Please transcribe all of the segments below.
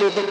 to the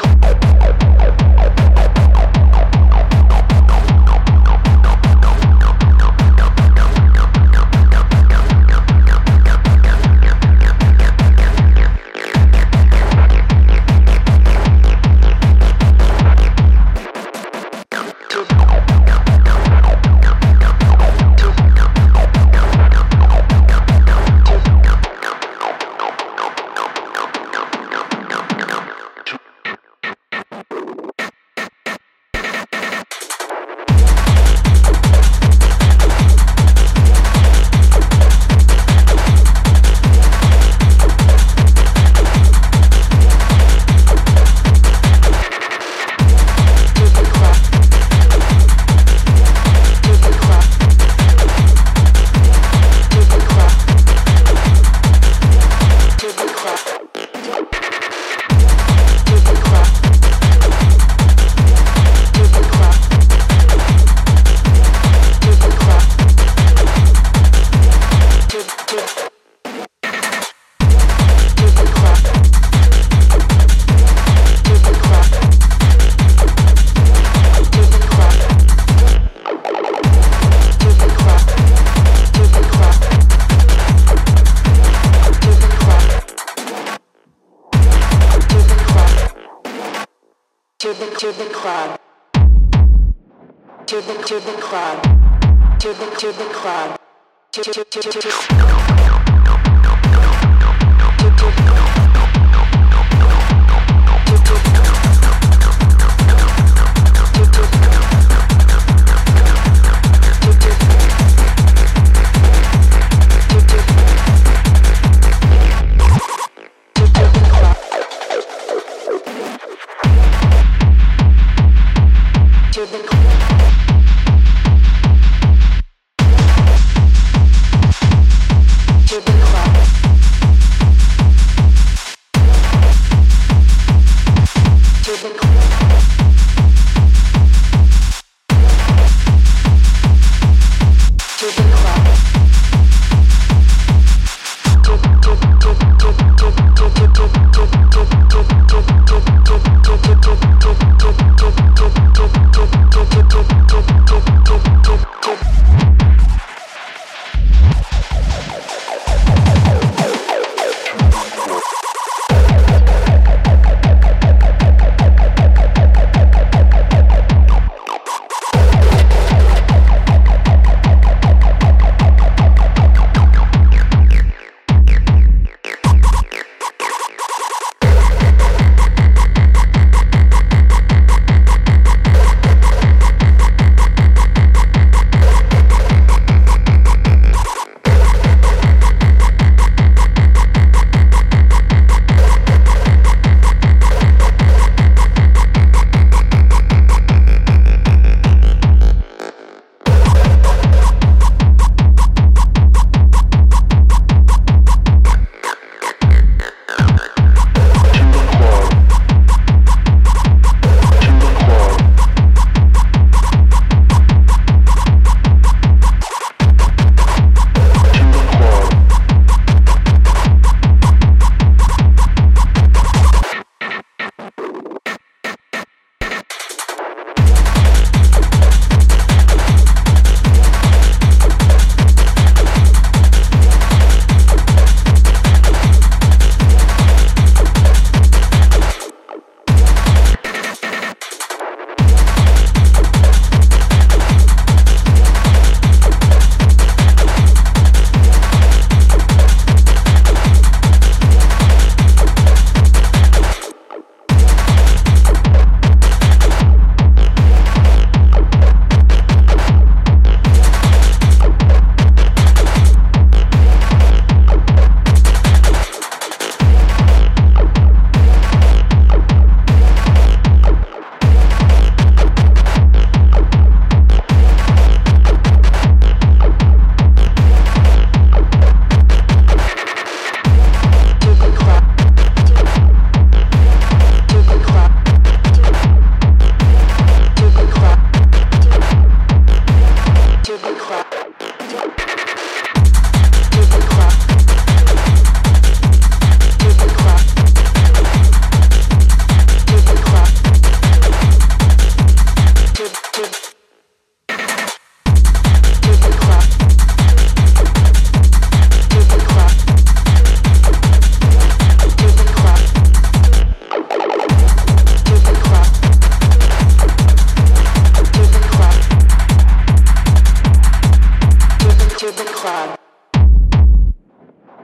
to the club. To the to the club. To the to the club. To to to to to.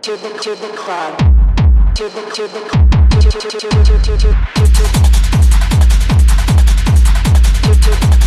Club. To the to the club. To the to the to to to to to to to to to